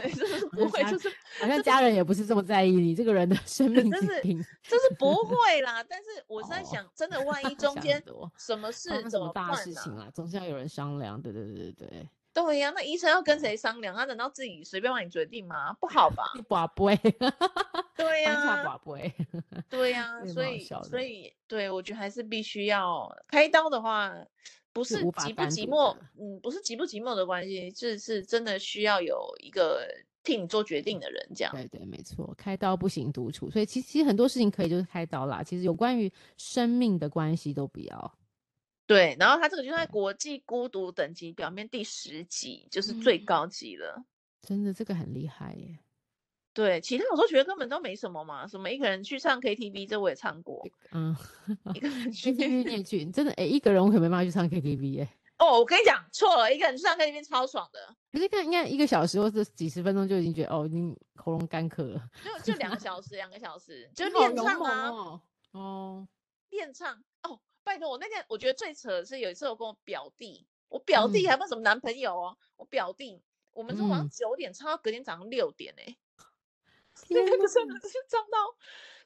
[SPEAKER 2] 不会，就是
[SPEAKER 1] 好像家人也不是这么在意你这个人的生命。
[SPEAKER 2] 但是，这是不 会啦。但是我是在想，真的万一中间什么事，怎么
[SPEAKER 1] 大事情啊，总是要有人商量。对对对对对。
[SPEAKER 2] 对呀，那医生要跟谁商量？他难道自己随便帮你决定吗？不好吧？
[SPEAKER 1] 寡不会。
[SPEAKER 2] 对呀。对呀，所以所以对，我觉得还是必须要开刀的话，不是寂不寂寞，嗯，不是寂不寂寞的关系，是是真的需要有一个替你做决定的人，这样。
[SPEAKER 1] 对对，没错，开刀不行独处，所以其实其实很多事情可以就是开刀啦。其实有关于生命的关系都不要。
[SPEAKER 2] 对，然后他这个就在国际孤独等级表面第十级，就是最高级了。嗯，
[SPEAKER 1] 真的，这个很厉害耶。
[SPEAKER 2] 对，其他我都觉得根本都没什么嘛，什么一个人去唱 KTV，这我也唱过。嗯，一个人去
[SPEAKER 1] KTV 你也去，真的哎，一个人我可没办法去唱 KTV 耶。
[SPEAKER 2] 哦，我跟你讲错了，一个人去唱 KTV 超爽的。
[SPEAKER 1] 可是看应该一个小时或者几十分钟就已经觉得哦，已经喉咙干渴了。
[SPEAKER 2] 就就两个 小时，两个小时就练唱啊。
[SPEAKER 1] 哦，哦，
[SPEAKER 2] 练唱哦。拜托，我那天我觉得最扯的是有一次我跟我表弟，我表弟还不是什么男朋友哦，嗯、我表弟，我们从晚上九点唱到隔天早上六点哎，那个真的是唱到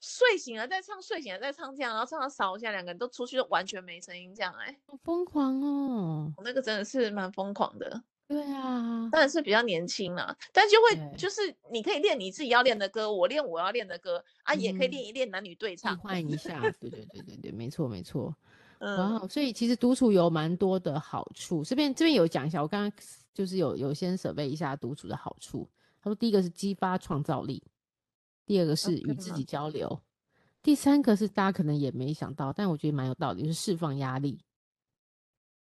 [SPEAKER 2] 睡醒了再唱，睡醒了再唱这样，然后唱到少一下，两个人都出去都完全没声音这样哎，
[SPEAKER 1] 好疯狂哦，
[SPEAKER 2] 我那个真的是蛮疯狂的。
[SPEAKER 1] 对啊，
[SPEAKER 2] 当然是比较年轻了，但就会就是你可以练你自己要练的歌，我练我要练的歌啊，也可以练一练男女对唱，
[SPEAKER 1] 换一下。对对对对对，没错没错。然后所以其实独处有蛮多的好处，这边这边有讲一下，我刚刚就是有有先准备一下独处的好处。他说第一个是激发创造力，第二个是与自己交流，第三个是大家可能也没想到，但我觉得蛮有道理，就是释放压力。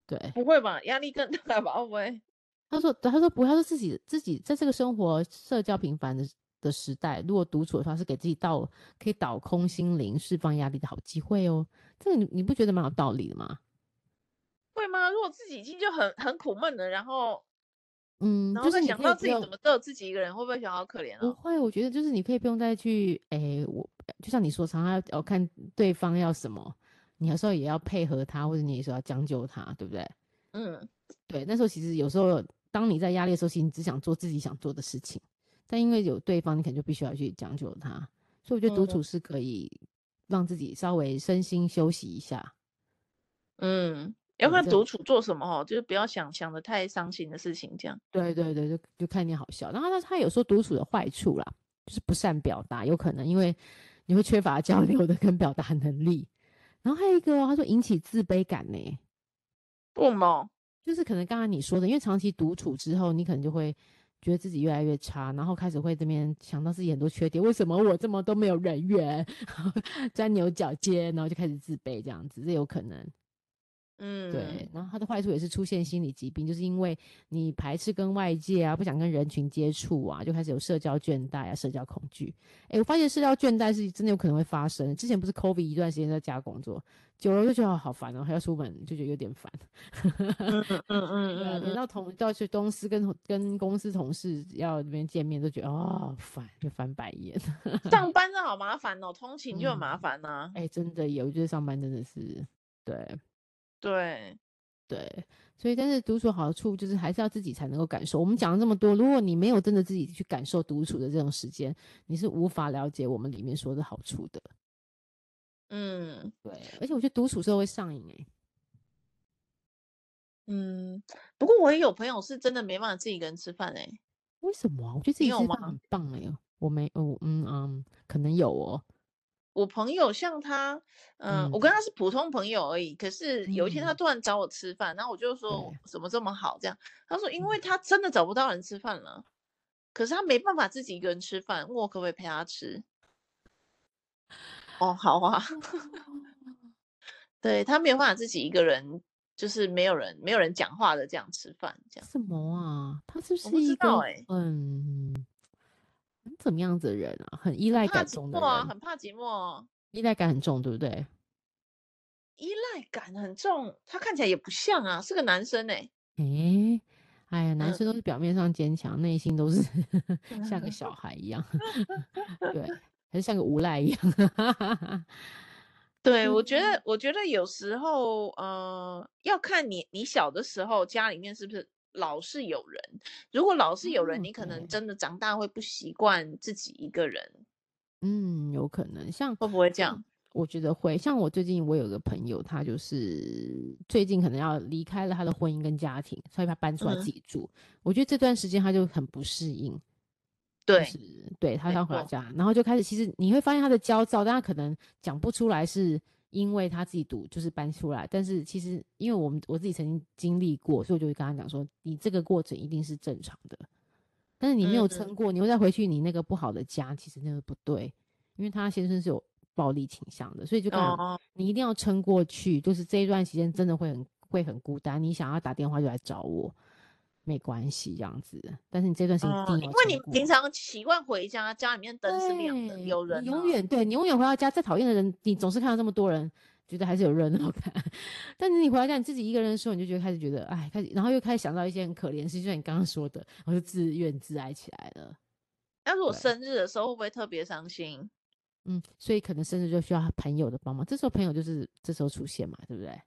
[SPEAKER 1] 对，
[SPEAKER 2] 不会吧？压力更大吧？会不会？
[SPEAKER 1] 他说：“他说不，他说自己自己在这个生活社交频繁的的时代，如果独处的话，是给自己倒可以倒空心灵、释放压力的好机会哦。这个你你不觉得蛮有道理的吗？
[SPEAKER 2] 会吗？如果自己已经就很很苦闷了，然后嗯，然后再想到自己怎么只有自己一个人，会不会觉得好可怜啊？
[SPEAKER 1] 不会，我觉得就是你可以不用再去哎，我就像你说，常常要看对方要什么，你有时候也要配合他，或者你有时候要将就他，对不对？嗯，对。那时候其实有时候。当你在压力的时候，其实你只想做自己想做的事情，但因为有对方，你可能就必须要去将就他。所以我觉得独处是可以让自己稍微身心休息一下。
[SPEAKER 2] 嗯，要看独处做什么哦？就是不要想想的太伤心的事情，这样。
[SPEAKER 1] 对对对，就就看你好笑。然后他他有说独处的坏处啦，就是不善表达，有可能因为你会缺乏交流的跟表达能力。然后还有一个，他说引起自卑感呢。
[SPEAKER 2] 不吗？
[SPEAKER 1] 就是可能刚刚你说的，因为长期独处之后，你可能就会觉得自己越来越差，然后开始会这边想到自己很多缺点，为什么我这么都没有人缘，钻牛角尖，然后就开始自卑这样子，这有可能。
[SPEAKER 2] 嗯，
[SPEAKER 1] 对，然后它的坏处也是出现心理疾病，就是因为你排斥跟外界啊，不想跟人群接触啊，就开始有社交倦怠啊，社交恐惧。哎，我发现社交倦怠是真的有可能会发生。之前不是 COVID 一段时间在家工作，久了就觉得好烦哦，还要出门就觉得有点烦。
[SPEAKER 2] 嗯嗯嗯
[SPEAKER 1] 对啊，等到同到去公司跟跟公司同事要那边见面，都觉得哦烦，就翻白眼。
[SPEAKER 2] 上班真的好麻烦哦，通勤就很麻烦呐。
[SPEAKER 1] 哎，真的有，我觉得上班真的是对。
[SPEAKER 2] 对，
[SPEAKER 1] 对，所以但是独处好处就是还是要自己才能够感受。我们讲了这么多，如果你没有真的自己去感受独处的这种时间，你是无法了解我们里面说的好处的。
[SPEAKER 2] 嗯，
[SPEAKER 1] 对，而且我觉得独处时候会上瘾哎。
[SPEAKER 2] 嗯，不过我也有朋友是真的没办法自己一个人吃饭哎。
[SPEAKER 1] 为什么啊？我觉得自己吃饭很棒哎。我没，哦，嗯嗯，可能有哦。
[SPEAKER 2] 我朋友像他，呃、嗯，我跟他是普通朋友而已。可是有一天他突然找我吃饭，嗯、然后我就说怎么这么好这样？他说因为他真的找不到人吃饭了，可是他没办法自己一个人吃饭，问我可不可以陪他吃。哦，好啊。对，他没有办法自己一个人，就是没有人没有人讲话的这样吃饭，这样。
[SPEAKER 1] 什么啊？他是不是一个嗯？怎么样子的人啊？很依赖感重的人，
[SPEAKER 2] 啊，很怕寂寞，
[SPEAKER 1] 依赖感很重，对不对？
[SPEAKER 2] 依赖感很重，他看起来也不像啊，是个男生哎，欸。
[SPEAKER 1] 哎，哎呀，男生都是表面上坚强，嗯，内心都是 像个小孩一样，对，还是像个无赖一样。
[SPEAKER 2] 对，我觉得，我觉得有时候，呃，要看你，你小的时候家里面是不是。老是有人，如果老是有人，嗯、你可能真的长大会不习惯自己一个人。
[SPEAKER 1] 嗯，有可能，像
[SPEAKER 2] 会不会这样？
[SPEAKER 1] 我觉得会。像我最近，我有个朋友，他就是最近可能要离开了他的婚姻跟家庭，所以他搬出来自己住。嗯、我觉得这段时间他就很不适应。对，就是、对他要回到家，然后就开始，其实你会发现他的焦躁，但他可能讲不出来是。因为他自己读就是搬出来，但是其实因为我们我自己曾经经历过，所以我就会跟他讲说，你这个过程一定是正常的，但是你没有撑过，嗯、你会再回去你那个不好的家，其实那个不对，因为他先生是有暴力倾向的，所以就跟你一定要撑过去，就是这一段时间真的会很会很孤单，你想要打电话就来找我。没关系，这样子。但是你这段时间一定要、嗯，因为
[SPEAKER 2] 你平常习惯回家，家里面灯是亮的，有人、啊。
[SPEAKER 1] 永远对你永远回到家，再讨厌的人，你总是看到这么多人，觉得还是有热闹感。但是你回到家，你自己一个人的时候，你就觉得开始觉得，哎，开始，然后又开始想到一些很可怜的事，就像你刚刚说的，我就自怨自艾起来了。
[SPEAKER 2] 那如果生日的时候会不会特别伤心？
[SPEAKER 1] 嗯，所以可能生日就需要朋友的帮忙，这时候朋友就是这时候出现嘛，对不对？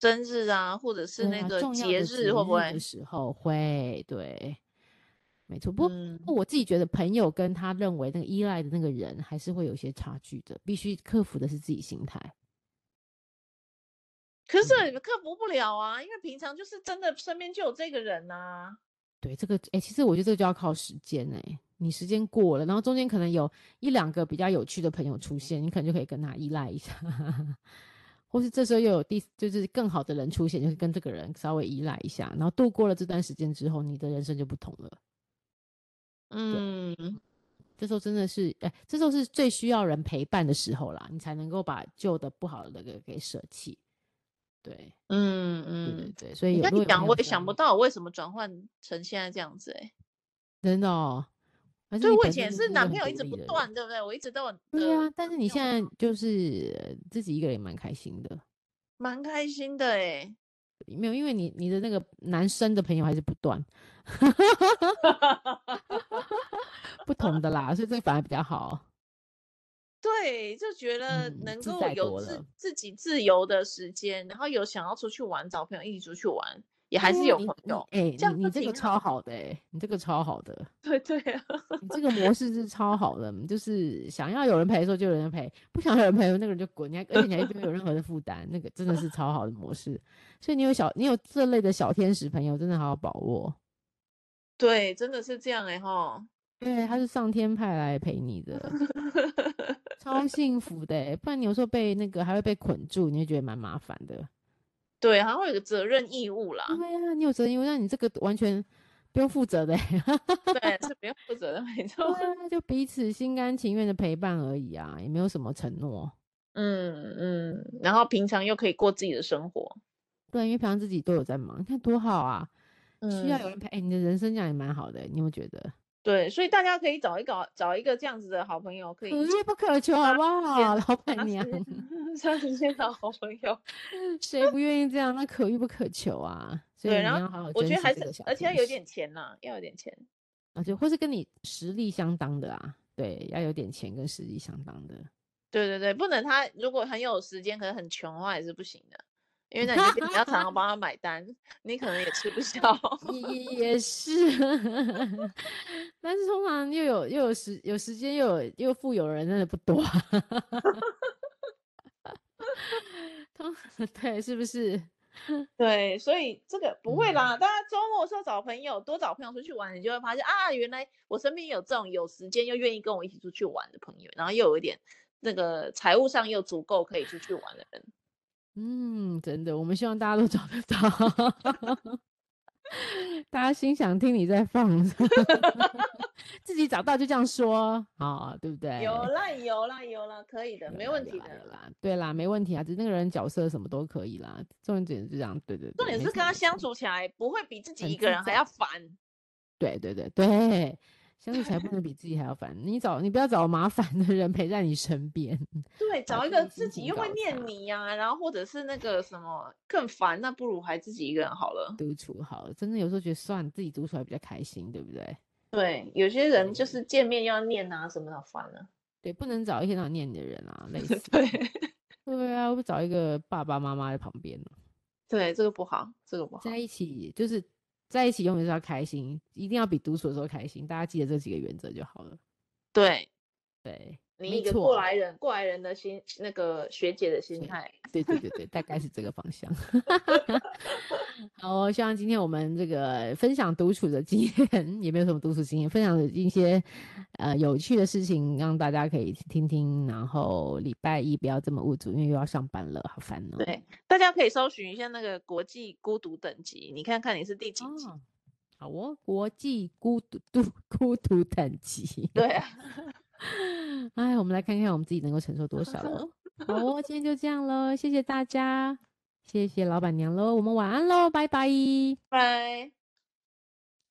[SPEAKER 2] 生日啊，或者是那个节日，会不会？
[SPEAKER 1] 的时候会，对，没错。不过，嗯，我自己觉得，朋友跟他认为那个依赖的那个人，还是会有一些差距的。必须克服的是自己心态。
[SPEAKER 2] 可是你们克服不了啊，嗯，因为平常就是真的身边就有这个人啊。
[SPEAKER 1] 对，这个，哎，其实我觉得这个就要靠时间哎。你时间过了，然后中间可能有一两个比较有趣的朋友出现，你可能就可以跟他依赖一下。或是这时候又有第就是更好的人出现，就是跟这个人稍微依赖一下，然后度过了这段时间之后，你的人生就不同了。
[SPEAKER 2] 嗯，
[SPEAKER 1] 这时候真的是，哎，这时候是最需要人陪伴的时候啦，你才能够把旧的不好的那个给舍弃。对，
[SPEAKER 2] 嗯嗯，
[SPEAKER 1] 对对对，所以
[SPEAKER 2] 你跟你讲，我也想不到我为什么转换成现在这样子，欸，
[SPEAKER 1] 真的哦。
[SPEAKER 2] 就我以前是男朋友一直不断，对不对？我一直都很
[SPEAKER 1] 对啊，但是你现在就是自己一个人也蛮开心的，
[SPEAKER 2] 蛮开心的哎。
[SPEAKER 1] 没有，因为你你的那个男生的朋友还是不断，不同的啦，所以这个反而比较好。
[SPEAKER 2] 对，就觉得能够有自自己自由的时间，然后有想要出去玩，找朋友一起出去玩。也还是有朋友，
[SPEAKER 1] 哎、欸，你你这个超好的、欸，哎，你这个超好的，
[SPEAKER 2] 对对啊，
[SPEAKER 1] 你这个模式是超好的，就是想要有人陪的时候就有人陪，不想有人陪那个人就滚，你还而且你还不用有任何的负担，那个真的是超好的模式，所以你有小你有这类的小天使朋友，真的好好把握。
[SPEAKER 2] 对，真的是这样哎、欸、哈，
[SPEAKER 1] 对，他是上天派来陪你的，超幸福的、欸，不然你有时候被那个还会被捆住，你会觉得蛮麻烦的。
[SPEAKER 2] 对，好像会有个责任义务啦。
[SPEAKER 1] 对呀、啊，你有责任义务，那你这个完全不用负责的，
[SPEAKER 2] 对，是不用负责的，没错，
[SPEAKER 1] 就彼此心甘情愿的陪伴而已啊，也没有什么承诺。
[SPEAKER 2] 嗯嗯，然后平常又可以过自己的生活，
[SPEAKER 1] 对，因为平常自己都有在忙，你看多好啊，
[SPEAKER 2] 嗯、
[SPEAKER 1] 需要有人陪，欸、你的人生这样也蛮好的，你有没有觉得？
[SPEAKER 2] 对，所以大家可以找一个找一个这样子的好朋友，可以可
[SPEAKER 1] 遇不可求，好不好？老板娘，
[SPEAKER 2] 三十岁的好朋友，
[SPEAKER 1] 谁不愿意这样？那可遇不可求啊。所以你要好好
[SPEAKER 2] 对，然后我觉得还是，而且要有点钱呐、啊，要有点钱，
[SPEAKER 1] 而且或是跟你实力相当的啊，对，要有点钱跟实力相当的。
[SPEAKER 2] 对对对，不能他如果很有时间，可是很穷的话也是不行的。因为那你比较常常帮他买单，你可能也吃不消。
[SPEAKER 1] 也也是，但是通常又有又有时有时间又有又富有的人真的不多。通对，是不是？
[SPEAKER 2] 对，所以这个不会啦。大家周末的时候找朋友，多找朋友出去玩，你就会发现啊，原来我身边有这种有时间又愿意跟我一起出去玩的朋友，然后又有一点那个财务上又足够可以出去玩的人。
[SPEAKER 1] 嗯，真的，我们希望大家都找得到。大家心想听你在放，自己找到就这样说，好，对不对？
[SPEAKER 2] 有啦，有啦，有啦，可以的，没问题的
[SPEAKER 1] 啦。对啦，没问题啊，只是那个人角色什么都可以啦。重点是这样，对对对。
[SPEAKER 2] 重点是跟他相处起来不会比自己一个人还要烦。
[SPEAKER 1] 对对对对。相处才不能比自己还要烦。你找你不要找麻烦的人陪在你身边。
[SPEAKER 2] 对，找一个自己又会念你呀、啊，然后或者是那个什么更烦，那不如还自己一个人好了。
[SPEAKER 1] 独处好了，真的有时候觉得算自己独处还比较开心，对不对？
[SPEAKER 2] 对，有些人就是见面要念啊什么的，烦了。
[SPEAKER 1] 对，不能找一天到晚念你的人啊，类似。
[SPEAKER 2] 对，
[SPEAKER 1] 对啊，我找一个爸爸妈妈在旁边。
[SPEAKER 2] 对，这个不好，这个不好。
[SPEAKER 1] 在一起就是。在一起永远是要开心，一定要比独处的时候开心。大家记得这几个原则就好了。
[SPEAKER 2] 对，
[SPEAKER 1] 对，
[SPEAKER 2] 你一个过来人，过来人的心，那个学姐的心态。
[SPEAKER 1] 对对对对，大概是这个方向。好，希望今天我们这个分享独处的经验，也没有什么独处经验，分享的一些呃有趣的事情，让大家可以听听。然后礼拜一不要这么无助，因为又要上班了，好烦哦。
[SPEAKER 2] 对，大家可以搜寻一下那个国际孤独等级，你看看你是第几级。
[SPEAKER 1] 哦好哦，国际孤独独孤独等级。
[SPEAKER 2] 对啊，
[SPEAKER 1] 哎，我们来看看我们自己能够承受多少了。好哦，今天就这样喽，谢谢大家。谢谢老板娘喽，我们晚安喽，拜拜，
[SPEAKER 2] 拜。